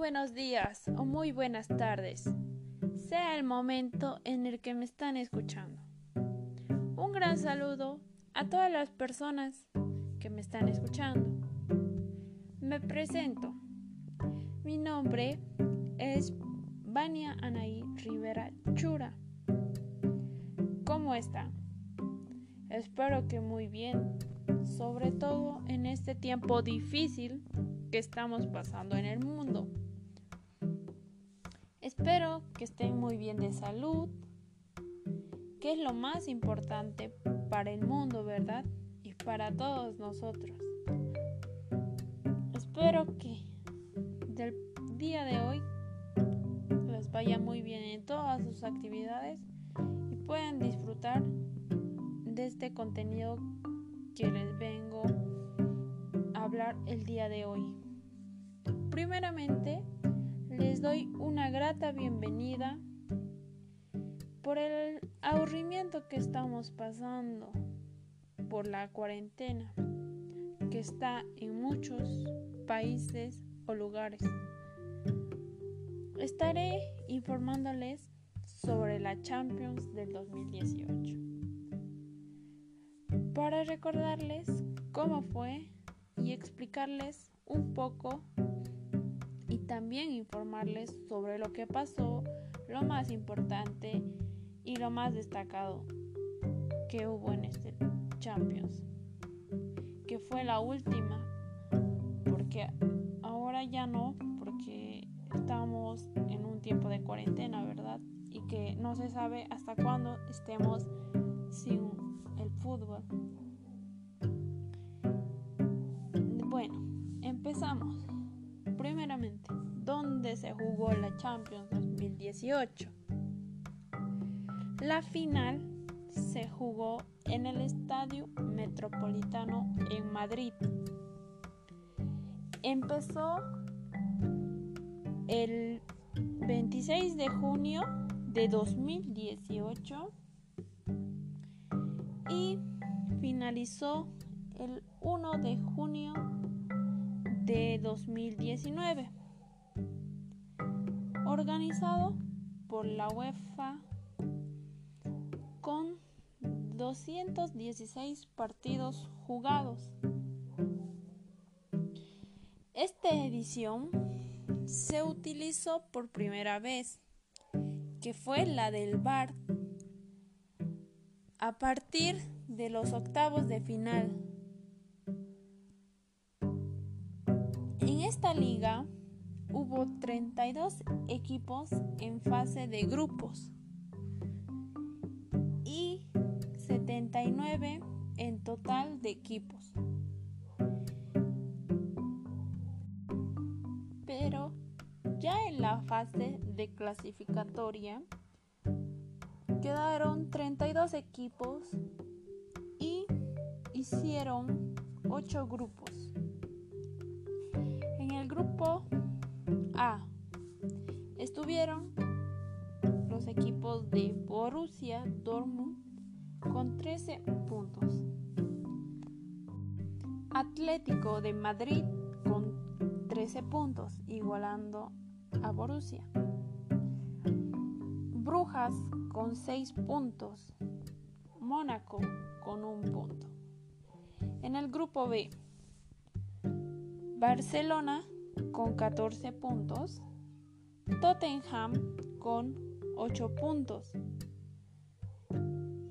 buenos días o muy buenas tardes, sea el momento en el que me están escuchando. Un gran saludo a todas las personas que me están escuchando. Me presento. Mi nombre es Vania Anaí Rivera Chura. ¿Cómo están? Espero que muy bien, sobre todo en este tiempo difícil que estamos pasando en el mundo. Espero que estén muy bien de salud, que es lo más importante para el mundo, ¿verdad? Y para todos nosotros. Espero que del día de hoy les vaya muy bien en todas sus actividades y puedan disfrutar de este contenido que les vengo a hablar el día de hoy. Primeramente, les doy una grata bienvenida por el aburrimiento que estamos pasando por la cuarentena que está en muchos países o lugares. Estaré informándoles sobre la Champions del 2018 para recordarles cómo fue y explicarles un poco también informarles sobre lo que pasó, lo más importante y lo más destacado que hubo en este Champions, que fue la última, porque ahora ya no, porque estamos en un tiempo de cuarentena, ¿verdad? Y que no se sabe hasta cuándo estemos sin el fútbol. Bueno, empezamos ¿dónde se jugó la Champions 2018? La final se jugó en el Estadio Metropolitano en Madrid. Empezó el 26 de junio de 2018 y finalizó el 1 de junio de 2019, organizado por la UEFA con 216 partidos jugados. Esta edición se utilizó por primera vez, que fue la del VAR, a partir de los octavos de final esta liga hubo 32 equipos en fase de grupos y 79 en total de equipos. Pero ya en la fase de clasificatoria quedaron 32 equipos y hicieron 8 grupos grupo A estuvieron los equipos de Borussia Dortmund con 13 puntos. Atlético de Madrid con 13 puntos, igualando a Borussia. Brujas con 6 puntos. Mónaco con un punto. En el grupo B, Barcelona con 14 puntos, Tottenham con 8 puntos,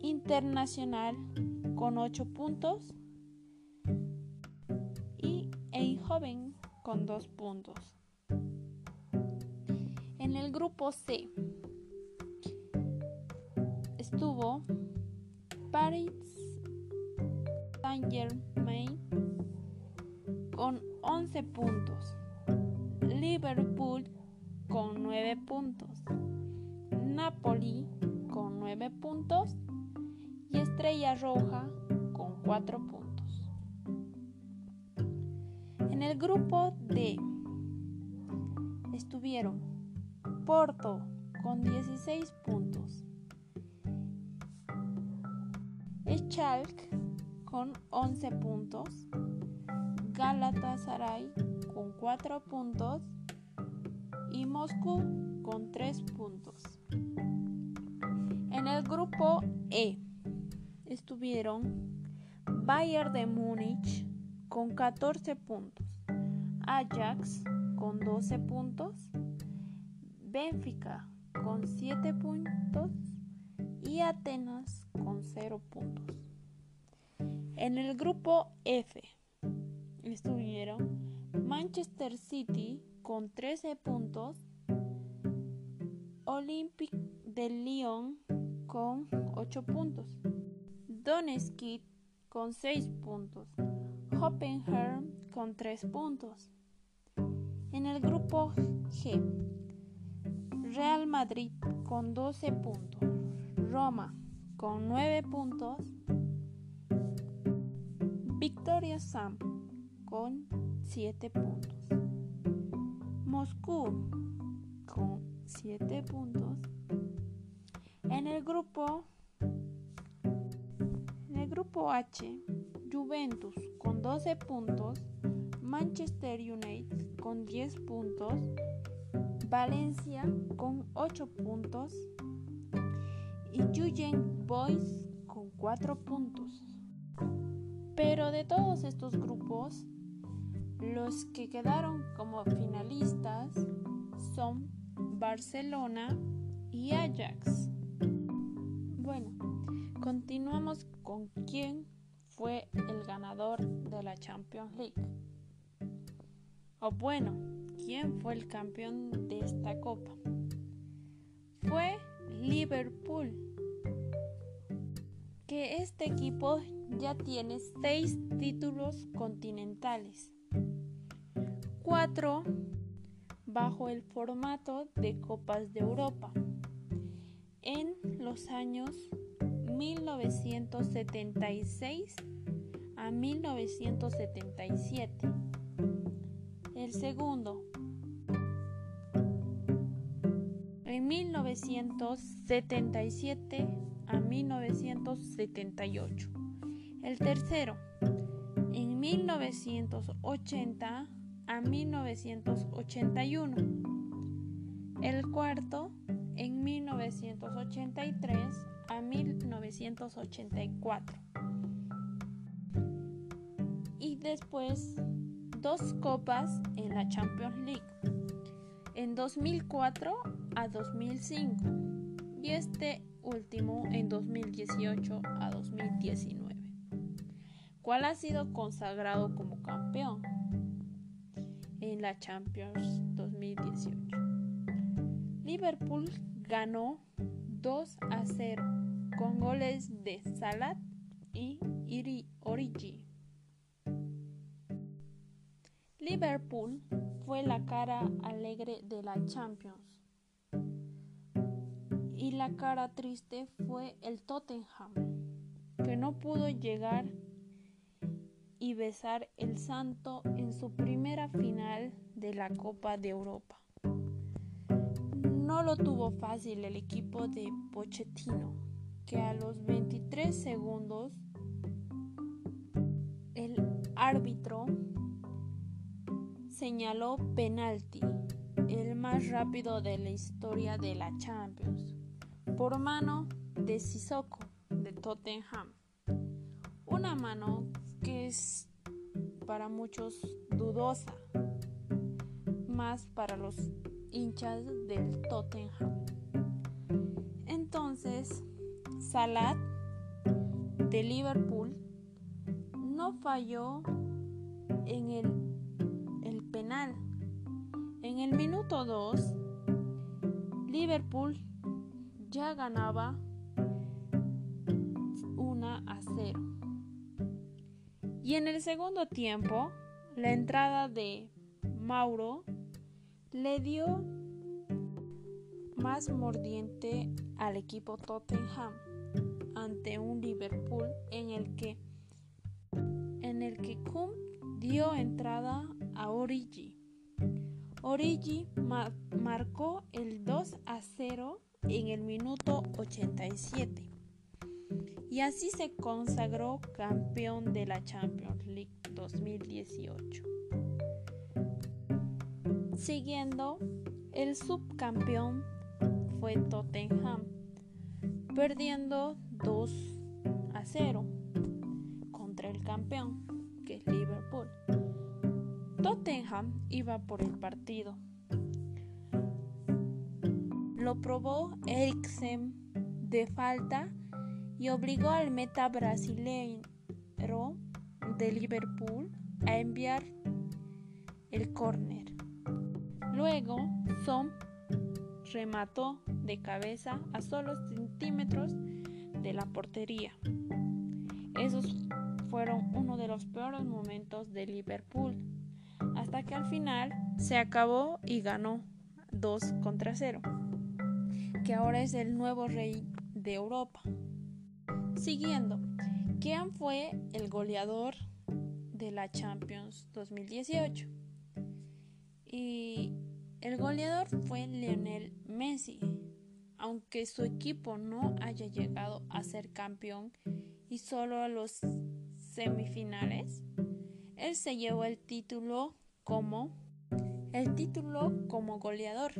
Internacional con 8 puntos y Eindhoven con 2 puntos. En el grupo C estuvo Paris Saint-Germain con 11 puntos. Liverpool con 9 puntos, Napoli con 9 puntos. Y Estrella Roja con 4 puntos. En el grupo D estuvieron Porto con 16 puntos, Schalke con 11 puntos, Galatasaray con 4 puntos y Moscú con 3 puntos. En el grupo E estuvieron Bayern de Múnich con 14 puntos, Ajax con 12 puntos, Benfica con 7 puntos y Atenas con 0 puntos. En el grupo F estuvieron Manchester City con 13 puntos, Olympique de Lyon con 8 puntos, Donetsk con 6 puntos, Hoffenheim con 3 puntos. En el grupo G, Real Madrid con 12 puntos, Roma con 9 puntos, Victoria Sam con 7 puntos, Moscú con 7 puntos. En el grupo en el grupo H, Juventus con 12 puntos, Manchester United con 10 puntos, Valencia con 8 puntos y Young Boys con 4 puntos. Pero de todos estos grupos, los que quedaron como finalistas son Barcelona y Ajax. Bueno, continuamos con quién fue el ganador de la Champions League. O bueno, quién fue el campeón de esta copa. Fue Liverpool, que este equipo ya tiene seis títulos continentales, bajo el formato de Copas de Europa en los años 1976 a 1977. El segundo en 1977 a 1978. El tercero, en 1980 a 1981. El cuarto, en 1983 a 1984. Y después dos copas en la Champions League, en 2004 a 2005 y este último en 2018 a 2019. ¿Cuál ha sido consagrado como campeón en la Champions 2018? Liverpool ganó 2 a 0 con goles de Salat y Iri Origi. Liverpool fue la cara alegre de la Champions y la cara triste fue el Tottenham, que no pudo llegar y besar el santo en su primera final de la Copa de Europa. No lo tuvo fácil el equipo de Pochettino, que a los 23 segundos el árbitro señaló penalti, el más rápido de la historia de la Champions por mano de Sissoko de Tottenham. Una mano que es para muchos dudosa, más para los hinchas del Tottenham. Entonces, Salat de Liverpool no falló en el, el penal. En el minuto 2, Liverpool ya ganaba 1 a 0. Y en el segundo tiempo, la entrada de Mauro le dio más mordiente al equipo Tottenham ante un Liverpool en el que en el que Kum dio entrada a Origi. Origi marcó el 2 a 0 en el minuto 87 y así se consagró campeón de la Champions League 2018. Siguiendo El subcampeón fue Tottenham, perdiendo 2 a 0 contra el campeón, que es Liverpool. Tottenham iba por el partido. Lo probó Eriksen de falta y obligó al meta brasileño de Liverpool a enviar el córner. Luego, Son remató de cabeza a solo centímetros de la portería. Esos fueron uno de los peores momentos de Liverpool, hasta que al final se acabó y ganó 2 contra 0, que ahora es el nuevo rey de Europa. Siguiendo, ¿quién fue el goleador de la Champions 2018? Y el goleador fue Lionel Messi, aunque su equipo no haya llegado a ser campeón y solo a los semifinales, él se llevó el título como el título como goleador.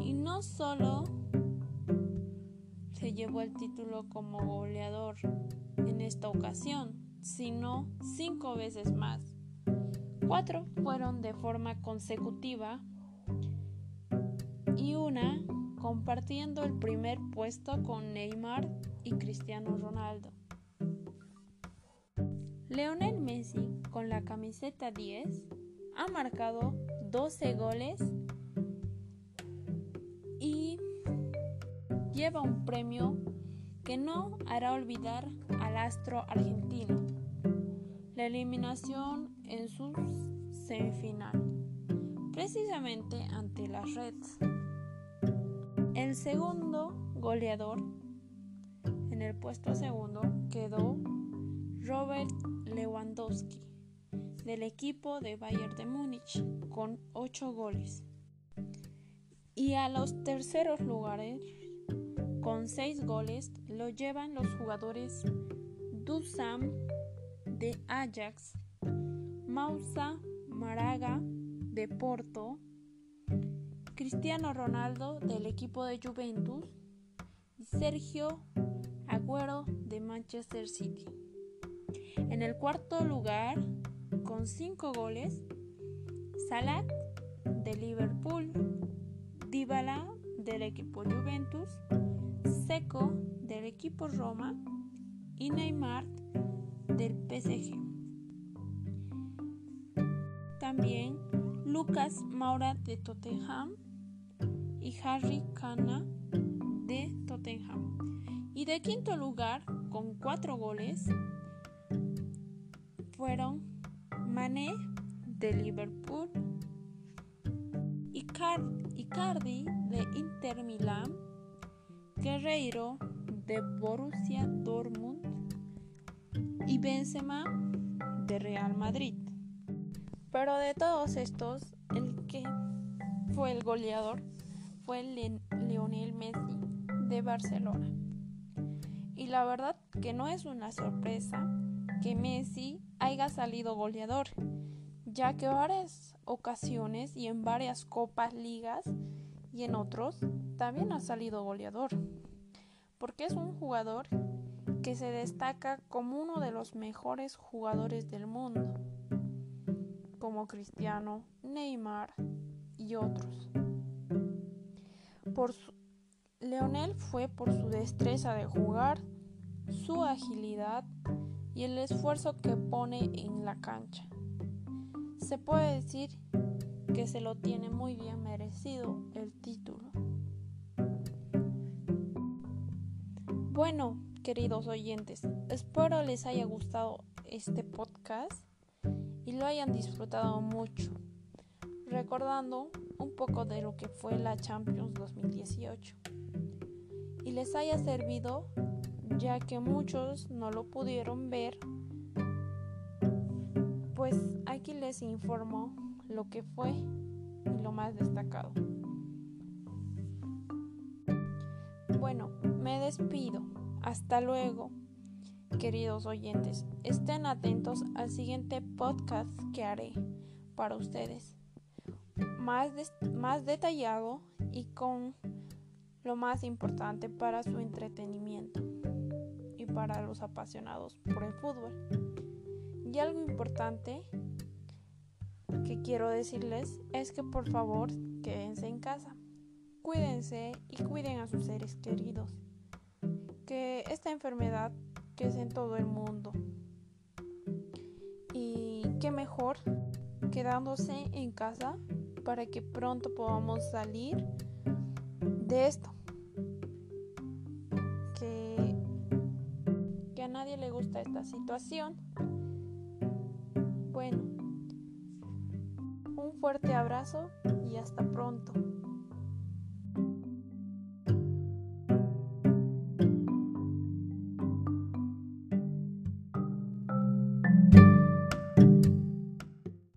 Y no solo llevó el título como goleador en esta ocasión, sino cinco veces más. Cuatro fueron de forma consecutiva y una compartiendo el primer puesto con Neymar y Cristiano Ronaldo. Leonel Messi, con la camiseta 10, ha marcado 12 goles lleva un premio que no hará olvidar al astro argentino. La eliminación en su semifinal, precisamente ante las Reds. El segundo goleador en el puesto segundo quedó Robert Lewandowski del equipo de Bayern de Múnich con 8 goles. Y a los terceros lugares con 6 goles lo llevan los jugadores Dusan de Ajax, Mausa Maraga de Porto, Cristiano Ronaldo del equipo de Juventus y Sergio Agüero de Manchester City. En el cuarto lugar, con 5 goles, Salah de Liverpool, Dybala del equipo Juventus, Seco del equipo Roma y Neymar del PSG. También Lucas Maura de Tottenham y Harry Kana de Tottenham. Y de quinto lugar, con cuatro goles, fueron Mané de Liverpool, Icardi de Inter Milán, Guerreiro de Borussia Dortmund y Benzema de Real Madrid. Pero de todos estos, el que fue el goleador fue Lionel Messi de Barcelona. Y la verdad que no es una sorpresa que Messi haya salido goleador, ya que varias ocasiones y en varias copas, ligas y en otros también ha salido goleador, porque es un jugador que se destaca como uno de los mejores jugadores del mundo, como Cristiano, Neymar y otros. Por su, Leonel fue por su destreza de jugar, su agilidad y el esfuerzo que pone en la cancha. Se puede decir que se lo tiene muy bien merecido el Bueno, queridos oyentes, espero les haya gustado este podcast y lo hayan disfrutado mucho, recordando un poco de lo que fue la Champions 2018 y les haya servido ya que muchos no lo pudieron ver, pues aquí les informo lo que fue y lo más destacado. Bueno, me despido. Hasta luego, queridos oyentes. Estén atentos al siguiente podcast que haré para ustedes. más, más detallado y con lo más importante para su entretenimiento y para los apasionados por el fútbol. Y algo importante que quiero decirles es que por favor quédense en casa, cuídense y cuiden a sus seres queridos, que esta enfermedad que es en todo el mundo y qué mejor quedándose en casa para que pronto podamos salir de esto. Que, que a nadie le gusta esta situación. Bueno, un fuerte abrazo y hasta pronto.